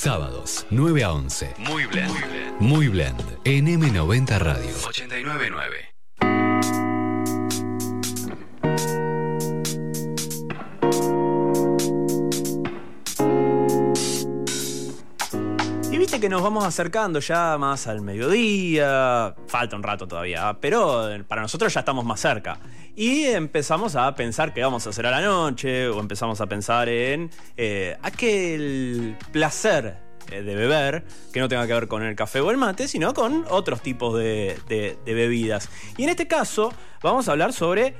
Sábados, 9 a 11. Muy blend. Muy blend. En M90 Radio. 899. Y viste que nos vamos acercando ya más al mediodía, falta un rato todavía, pero para nosotros ya estamos más cerca. Y empezamos a pensar qué vamos a hacer a la noche, o empezamos a pensar en eh, aquel placer eh, de beber, que no tenga que ver con el café o el mate, sino con otros tipos de, de- bebidas. Y en este caso vamos a hablar sobre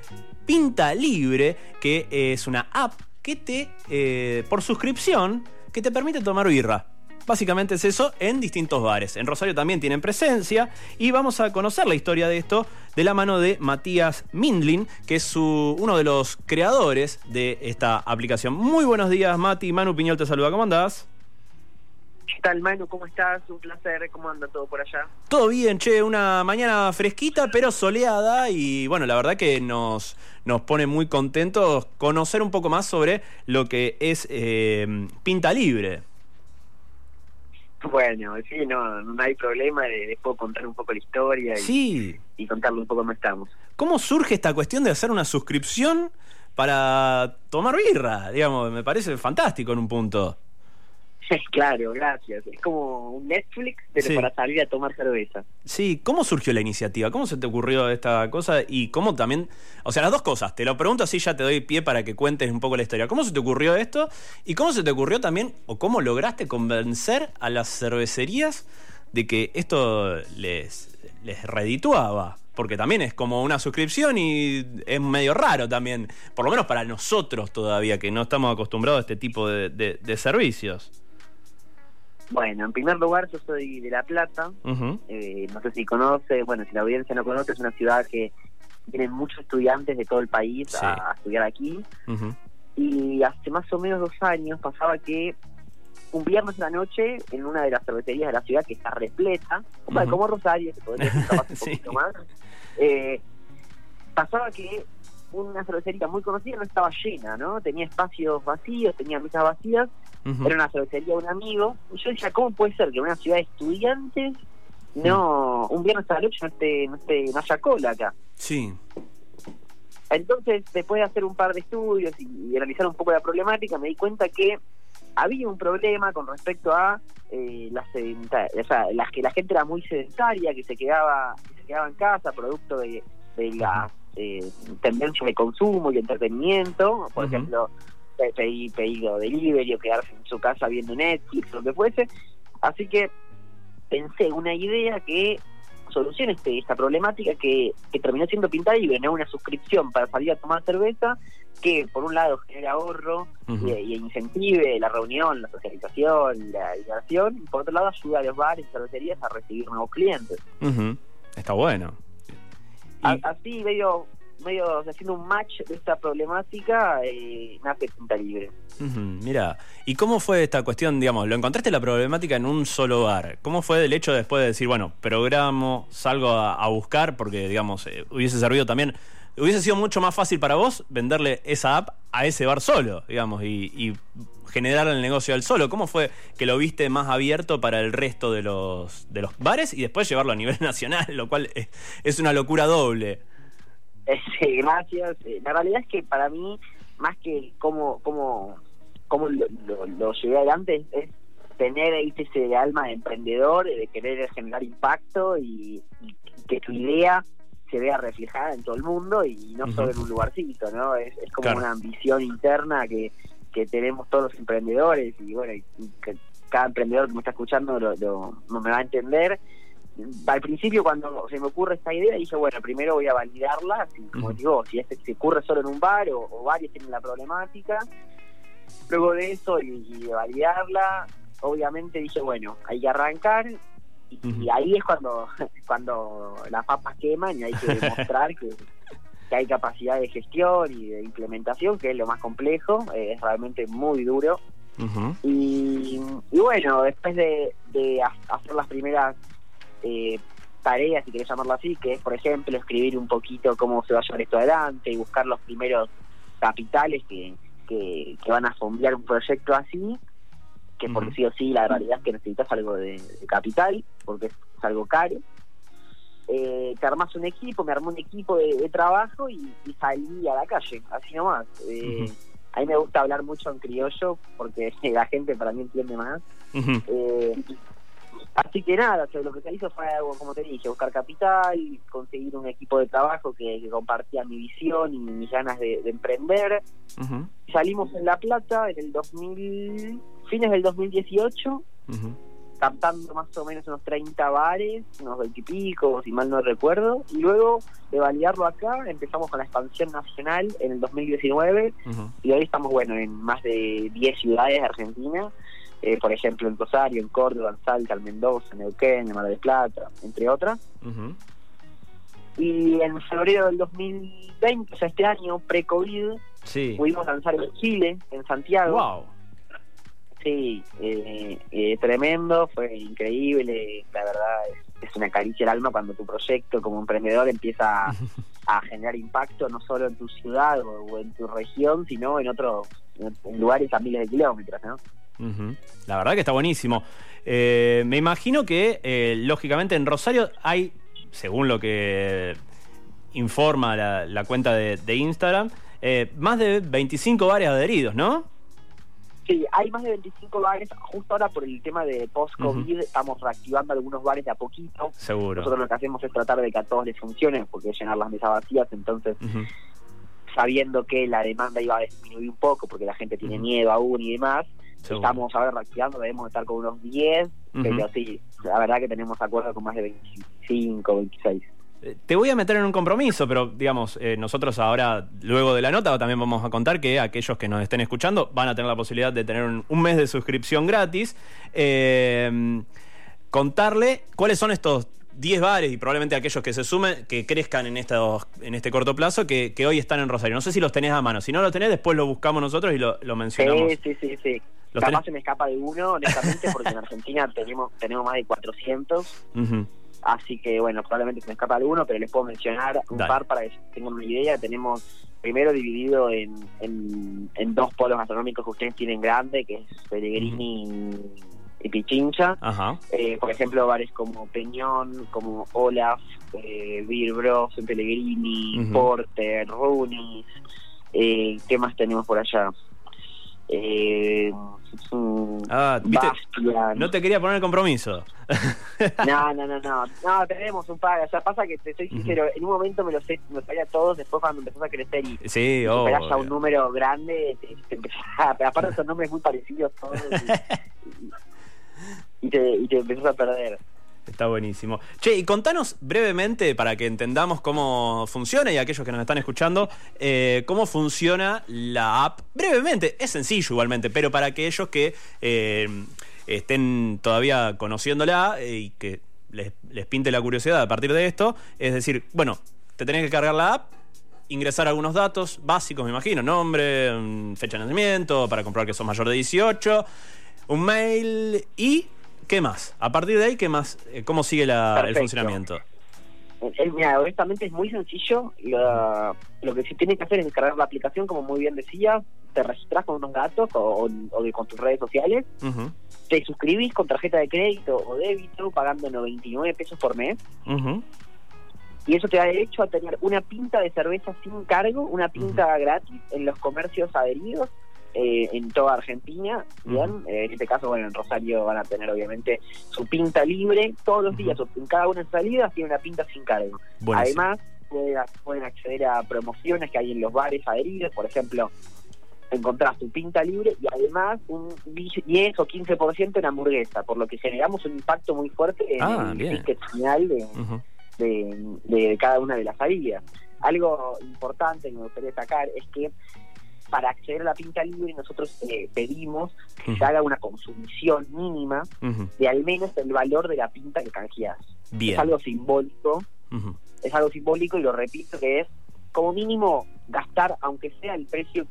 Pinta Libre, que es una app que te, eh, por suscripción, que te permite tomar birra. Básicamente es eso en distintos bares. En Rosario también tienen presencia y vamos a conocer la historia de esto de la mano de Matías Mindlin, que es su- uno de los creadores de esta aplicación. Muy buenos días, Mati. Manu Piñol te saluda. ¿Cómo andás? ¿Qué tal, Manu? ¿Cómo estás? Un placer. ¿Cómo anda todo por allá? Todo bien, che, una mañana fresquita pero soleada y bueno, la verdad que nos, nos pone muy contentos conocer un poco más sobre lo que es eh, Pinta Libre. Bueno, sí, no, no hay problema. de- Les puedo contar un poco la historia y, Sí, y contarle un poco cómo estamos. ¿cómo surge esta cuestión de hacer una suscripción para tomar birra? Digamos, me parece fantástico en un punto. claro, gracias. Es como un Netflix, pero Sí. para salir a tomar cerveza. Sí, ¿cómo surgió la iniciativa? ¿Cómo se te ocurrió esta cosa? Y cómo también, o sea, las dos cosas, te lo pregunto así ya te doy pie para que cuentes un poco la historia. ¿Cómo se te ocurrió esto? ¿Y cómo se te ocurrió también, o cómo lograste convencer a las cervecerías de que esto les, les redituaba? Porque también es como una suscripción y es medio raro también, por lo menos para nosotros todavía, que no estamos acostumbrados a este tipo de, de- de servicios. Bueno, en primer lugar, yo soy de La Plata. Eh, no sé si conoce, bueno, si la audiencia no conoce, es una ciudad que vienen muchos estudiantes de todo el país Sí. a, a estudiar aquí. Y hace más o menos dos años pasaba que un viernes la noche, en una de las cervecerías de la ciudad que está repleta, como, Ujú. como Rosario, que podría capaz un Sí. poquito más, eh, pasaba que una cervecería muy conocida no estaba llena, ¿no? Tenía espacios vacíos, tenía mesas vacías, Era una cervecería de un amigo. Y yo decía, ¿cómo puede ser que en una ciudad de estudiantes no, un viernes a la noche no, esté, no, esté, no haya cola acá? Sí. Entonces, después de hacer un par de estudios y, y analizar un poco la problemática, me di cuenta que había un problema con respecto a eh, las sedenta- o sea, las que la gente era muy sedentaria, que se quedaba, que se quedaba en casa, producto de, de las eh, tendencias de consumo y entretenimiento, por ejemplo, pedir pedido delivery o quedarse en su casa viendo Netflix, lo que fuese. Así que pensé una idea que solucione este, esta problemática que, que terminó siendo pintada y no una suscripción para salir a tomar cerveza que por un lado genera ahorro Ujú. y, y incentive la reunión, la socialización, la diversión y por otro lado ayuda a los bares y cervecerías a recibir nuevos clientes. Está bueno. Y- así medio medio haciendo un match de esta problemática eh, nace Punta Libre. Ujú, Mira, ¿y cómo fue esta cuestión, digamos, lo encontraste la problemática en un solo bar? ¿Cómo fue el hecho después de decir, bueno, programo, salgo a, a buscar, porque, digamos, eh, hubiese servido también, hubiese sido mucho más fácil para vos venderle esa app a ese bar solo, digamos, y, y generar el negocio al solo? ¿Cómo fue que lo viste más abierto para el resto de los, de los bares y después llevarlo a nivel nacional, lo cual es, es una locura doble? Sí, gracias. Eh, La realidad es que para mí, más que cómo, cómo, cómo lo, lo, lo llevé adelante, es, tener ¿viste, ese alma de emprendedor, de querer generar impacto y, y que tu idea se vea reflejada en todo el mundo y no solo en un lugarcito, ¿no? Es, es como Claro. una ambición interna que, que tenemos todos los emprendedores y bueno, y- y que cada emprendedor que me está escuchando lo, lo- no me va a entender al principio cuando se me ocurre esta idea dije bueno primero voy a validarla como digo si este se ocurre solo en un bar o, o varios tienen la problemática. Luego de eso y, y de validarla obviamente dije bueno hay que arrancar y, y ahí es cuando cuando las papas queman y hay que demostrar que, que hay capacidad de gestión y de implementación que es lo más complejo eh, es realmente muy duro. Y, y bueno, después de, de ha- hacer las primeras eh, tareas, si querés llamarlo así, que es, por ejemplo, escribir un poquito cómo se va a llevar esto adelante y buscar los primeros capitales que, que, que van a fondear un proyecto así, que porque sí o sí la realidad es que necesitas algo de, capital, porque es, algo caro. Eh, te armas un equipo, me armé un equipo de, trabajo y, salí a la calle, así nomás. Eh, A mí me gusta hablar mucho en criollo porque la gente para mí entiende más. eh, Así que nada, lo que se hizo fue, como te dije, buscar capital, conseguir un equipo de trabajo que, compartía mi visión y mis ganas de, emprender. Salimos en La Plata en el 2000, fines del 2018, captando más o menos unos 30 bares, unos 20 y pico, si mal no recuerdo. Y luego de validarlo acá, empezamos con la expansión nacional en el 2019 y hoy estamos, bueno, en más de 10 ciudades de Argentina eh, por ejemplo en Rosario, en Córdoba, en Salta, en Mendoza, en Neuquén, en Mar del Plata, entre otras. Y en febrero del 2020, o sea, este año, pre-COVID, pudimos lanzar en Chile, en Santiago. ¡Wow! Sí, eh, eh, tremendo, fue increíble, la verdad es, una caricia el alma cuando tu proyecto como emprendedor empieza a, generar impacto no solo en tu ciudad o, en tu región, sino en otros en lugares a miles de kilómetros, ¿no? La verdad que está buenísimo. Eh, me imagino que, eh, lógicamente, en Rosario hay, según lo que informa la, cuenta de, Instagram, eh, más de 25 bares adheridos, ¿no? Sí, hay más de 25 bares. Justo ahora por el tema de post-COVID estamos reactivando algunos bares de a poquito. Seguro. Nosotros lo que hacemos es tratar de que a todos les funcione, porque llenar las mesas vacías, entonces... sabiendo que la demanda iba a disminuir un poco porque la gente tiene miedo aún y demás, Estamos ahora reactivando, debemos estar con unos 10, pero sí, la verdad que tenemos acuerdos con más de 25, 26. Eh, te voy a meter en un compromiso, pero digamos, eh, nosotros ahora, luego de la nota, también vamos a contar que aquellos que nos estén escuchando van a tener la posibilidad de tener un, mes de suscripción gratis. Eh, contarle cuáles son estos 10 bares y probablemente aquellos que se sumen, que crezcan en, estos, en este corto plazo, que, hoy están en Rosario. No sé si los tenés a mano. Si no los tenés, después lo buscamos nosotros y lo, mencionamos. Sí, sí, sí. sí. Capaz se me escapa de uno, honestamente, porque en Argentina tenemos, tenemos más de 400. Así que, bueno, probablemente se me escapa de uno, pero les puedo mencionar un par para que tengan una idea. Tenemos primero dividido en, en, dos polos gastronómicos que ustedes tienen grande, que es Pellegrini y Pichincha. Eh, por ejemplo, bares como Peñón, como Olaf, eh, Beer Bros, Pellegrini, Porter, Runis. Eh, ¿Qué más tenemos por allá? Eh, ah, No te quería poner el compromiso. no, no, no, no. No, tenemos un par. O sea, pasa que te soy sincero, en un momento me lo sé, me sabía todos, después cuando empezás a crecer y sí, ya un número grande, te, aparte son nombres muy parecidos todos. y, te, y te empezás a perder. Está buenísimo. Che, y contanos brevemente, para que entendamos cómo funciona y aquellos que nos están escuchando, eh, cómo funciona la app. Brevemente, es sencillo igualmente, pero para aquellos que eh, estén todavía conociéndola eh, y que les, les pinte la curiosidad a partir de esto, es decir, bueno, te tenés que cargar la app, ingresar algunos datos básicos, me imagino, nombre, mm, fecha de nacimiento, para comprobar que sos mayor de 18, un mail y ¿Qué más? A partir de ahí, ¿qué más? Eh, ¿Cómo sigue el funcionamiento? Eh, mira, honestamente es muy sencillo. lo que sí tienes que hacer es descargar la aplicación, como muy bien decía. Te registras con unos datos o, con tus redes sociales. Te suscribís con tarjeta de crédito o débito, pagando 99 pesos por mes. Y eso te da derecho a tener una pinta de cerveza sin cargo, una pinta gratis en los comercios adheridos eh, en toda Argentina, bien, eh, en este caso, bueno, en Rosario van a tener obviamente su pinta libre. Todos los días, en cada una de salidas tiene una pinta sin cargo. Además, pueden, acceder a promociones que hay en los bares adheridos, por ejemplo, encontrás tu pinta libre y además un 10 o 15% en hamburguesa, por lo que generamos un impacto muy fuerte en ah, el ticket final de, de, cada una de las salidas. Algo importante que me gustaría destacar es que para acceder a la pinta libre nosotros eh, pedimos que se haga una consumición mínima de al menos el valor de la pinta que canjeas. Es algo simbólico, es algo simbólico y lo repito que es como mínimo gastar aunque sea el precio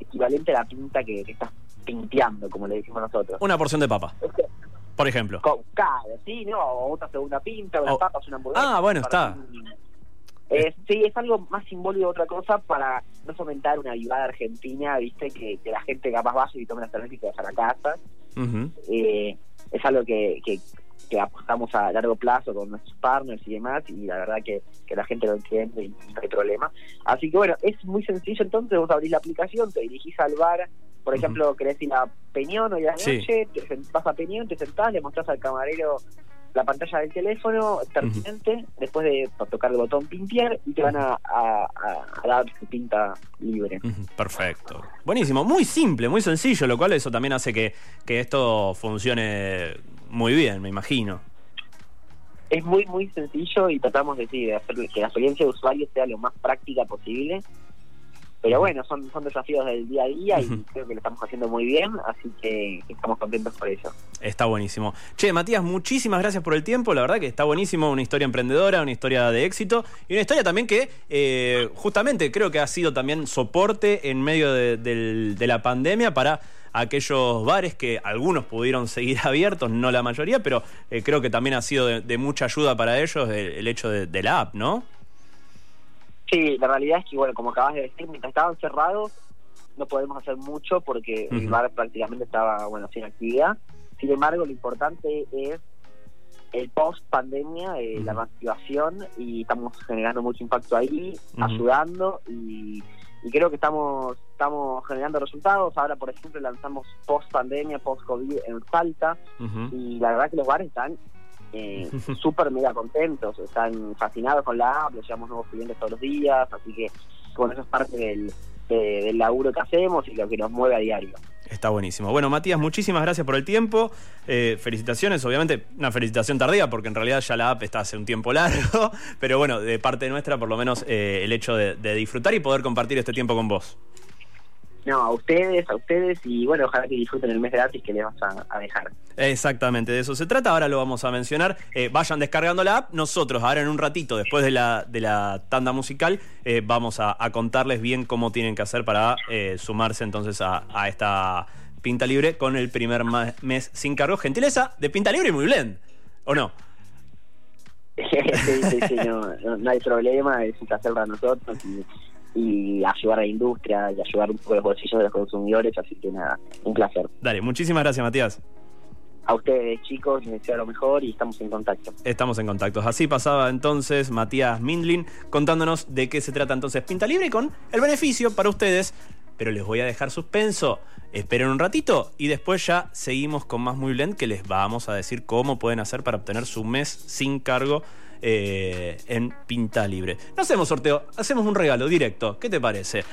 equivalente a la pinta que, estás pinteando, como le decimos nosotros. Una porción de papa. por ejemplo. claro, sí, ¿no? O otra segunda pinta, una papa, una hamburguesa. Ah, bueno, está. Eh, sí, es algo más simbólico de otra cosa para no fomentar una vivada argentina, viste, que, la gente capaz vaya y tome la cerveza y se vaya a la casa. Eh, es algo que, que, apostamos a largo plazo con nuestros partners y demás, y la verdad que, la gente lo entiende y no hay problema. Así que bueno, es muy sencillo entonces, vos abrís la aplicación, te dirigís al bar, por ejemplo, querés ir a Peñón hoy a la noche, te vas a Peñón, te sentás, le mostrás al camarero la pantalla del teléfono pertinente, después de tocar el botón pintar y te van a, dar su pinta libre. Perfecto. Buenísimo, muy simple, muy sencillo, lo cual eso también hace que, que esto funcione muy bien, me imagino. Es muy, muy sencillo y tratamos de, de hacer que la experiencia de usuario sea lo más práctica posible pero bueno, son, son desafíos del día a día y creo que lo estamos haciendo muy bien, así que estamos contentos por eso. Está buenísimo. Che, Matías, muchísimas gracias por el tiempo, la verdad que está buenísimo, una historia emprendedora, una historia de éxito y una historia también que eh, justamente creo que ha sido también soporte en medio de, la pandemia para aquellos bares que algunos pudieron seguir abiertos, no la mayoría, pero eh, creo que también ha sido de, mucha ayuda para ellos el, hecho de la app, ¿no? Sí, la realidad es que, bueno, como acabas de decir, mientras estaban cerrados, no podemos hacer mucho porque el bar prácticamente estaba, bueno, sin actividad. Sin embargo, lo importante es el post pandemia, eh, la reactivación, y estamos generando mucho impacto ahí, ayudando, y, creo que estamos estamos generando resultados. Ahora, por ejemplo, lanzamos post pandemia, post COVID en Salta, y la verdad que los bares están eh, súper mega contentos, están fascinados con la app, llevamos nuevos clientes todos los días, así que bueno, eso es parte del, del laburo que hacemos y lo que nos mueve a diario. Está buenísimo. Bueno, Matías, muchísimas gracias por el tiempo. Eh, felicitaciones, obviamente, una felicitación tardía, porque en realidad ya la app está hace un tiempo largo, pero bueno, de parte nuestra, por lo menos eh, el hecho de disfrutar y poder compartir este tiempo con vos. No, a ustedes, a ustedes y bueno, ojalá que disfruten el mes gratis que les vas a, dejar. Exactamente, de eso se trata, ahora lo vamos a mencionar. Eh, vayan descargando la app, nosotros ahora en un ratito, después de la, de la tanda musical, eh, vamos a, contarles bien cómo tienen que hacer para eh, sumarse entonces a, esta Pinta Libre con el primer mes sin cargo. Gentileza de Pinta Libre y muy blend, ¿o no? sí, sí, sí, no, no, hay problema, es un placer para nosotros y y ayudar a la industria y ayudar un poco los bolsillos de los consumidores, así que nada, un placer. Dale, muchísimas gracias Matías. A ustedes chicos, les deseo lo mejor y estamos en contacto. Estamos en contacto. Así pasaba entonces Matías Mindlin contándonos de qué se trata entonces Pinta Libre con el beneficio para ustedes. Pero les voy a dejar suspenso. Esperen un ratito y después ya seguimos con más Muy Blend que les vamos a decir cómo pueden hacer para obtener su mes sin cargo eh, en Pinta Libre. No hacemos sorteo, hacemos un regalo directo. ¿Qué te parece?